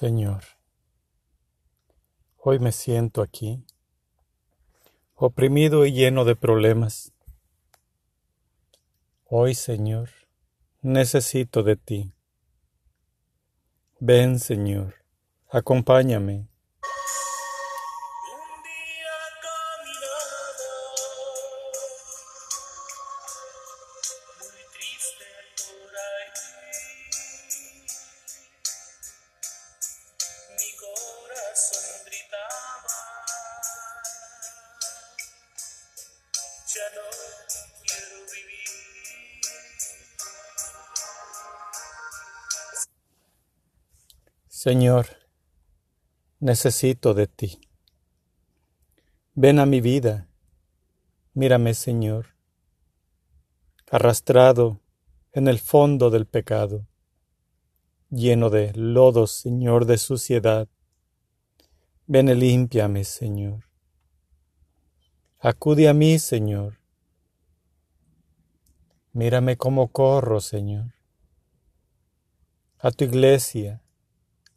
Señor, hoy me siento aquí, oprimido y lleno de problemas. Hoy, Señor, necesito de ti. Ven, Señor, acompáñame. Señor, necesito de ti. Ven a mi vida. Mírame, Señor, arrastrado en el fondo del pecado, lleno de lodo, Señor, de suciedad. Ven y límpiame, Señor. Acude a mí, Señor. Mírame cómo corro, Señor. A tu iglesia,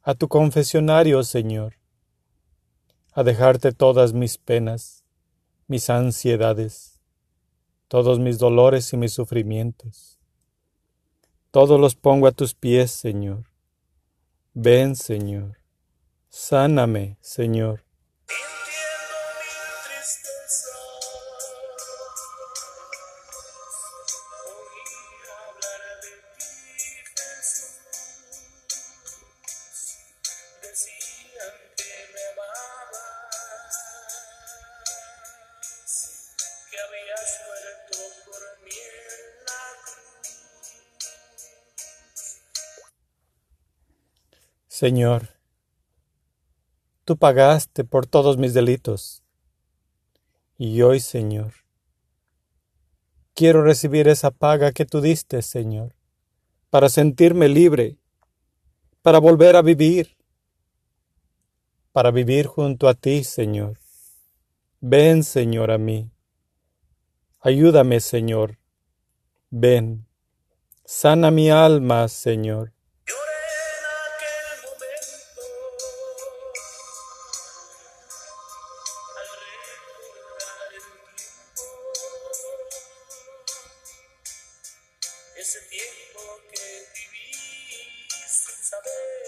a tu confesionario, Señor, a dejarte todas mis penas, mis ansiedades, todos mis dolores y mis sufrimientos. Todos los pongo a tus pies, Señor. Ven, Señor. Sáname, Señor. Que habías muerto por. Señor, tú pagaste por todos mis delitos. Y hoy, Señor, quiero recibir esa paga que tú diste, Señor, para sentirme libre, para volver a vivir, para vivir junto a ti, Señor. Ven, Señor, a mí. Ayúdame, Señor. Ven. Sana mi alma, Señor. Ese tiempo que viví sin saber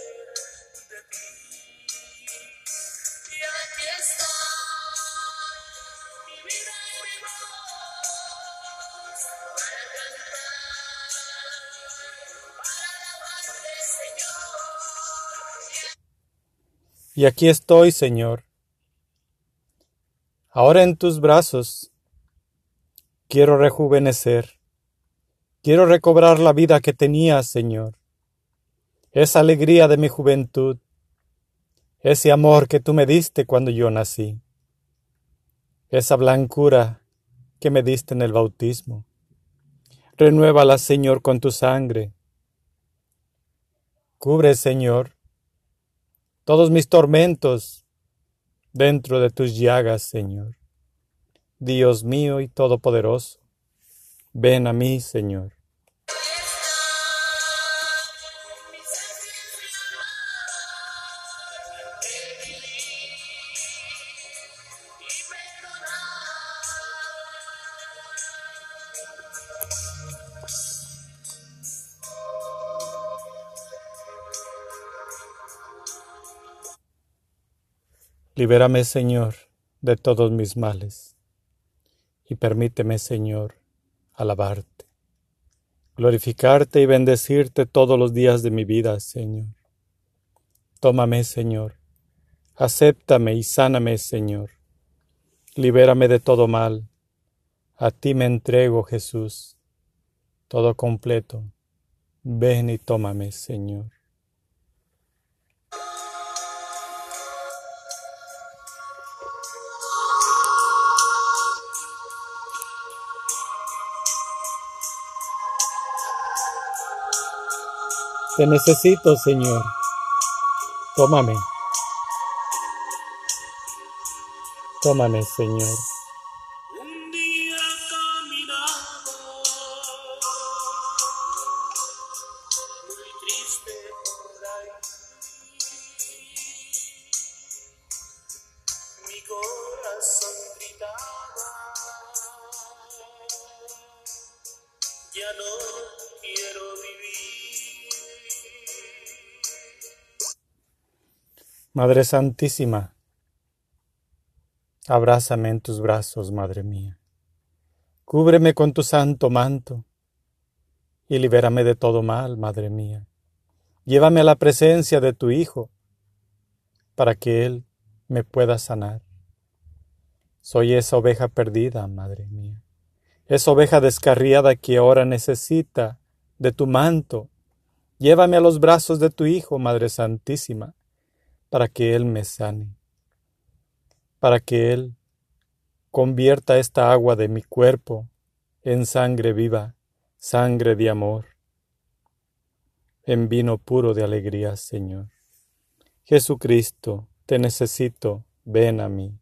Y aquí estoy, Señor. Ahora en tus brazos quiero rejuvenecer. Quiero recobrar la vida que tenía, Señor. Esa alegría de mi juventud. Ese amor que tú me diste cuando yo nací. Esa blancura que me diste en el bautismo. Renuévala, Señor, con tu sangre. Cubre, Señor, todos mis tormentos dentro de tus llagas, Señor. Dios mío y todopoderoso, ven a mí, Señor. Libérame, Señor, de todos mis males, y permíteme, Señor, alabarte, glorificarte y bendecirte todos los días de mi vida, Señor. Tómame, Señor, acéptame y sáname, Señor. Libérame de todo mal. A ti me entrego, Jesús, todo completo. Ven y tómame, Señor. Te necesito, Señor. Tómame. Tómame, Señor. Un día caminando, muy triste por ahí, mi corazón gritaba, ya no quiero vivir. Madre Santísima, abrázame en tus brazos, Madre mía. Cúbreme con tu santo manto y libérame de todo mal, Madre mía. Llévame a la presencia de tu Hijo para que Él me pueda sanar. Soy esa oveja perdida, Madre mía. Esa oveja descarriada que ahora necesita de tu manto. Llévame a los brazos de tu Hijo, Madre Santísima, para que Él me sane, para que Él convierta esta agua de mi cuerpo en sangre viva, sangre de amor, en vino puro de alegría, Señor. Jesucristo, te necesito, ven a mí.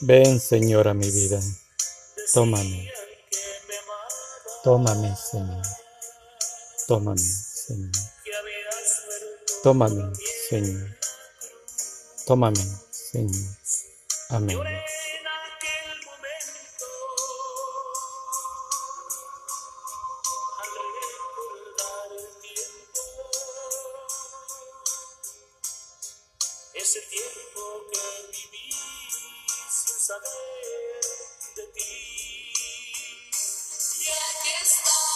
Ven, Señor, a mi vida. Tómame, tómame, Señor. Tómame, Señor. Tómame. Señor. Tómame, Señor. Amén. Ese tiempo que viví saber de ti. Y aquí está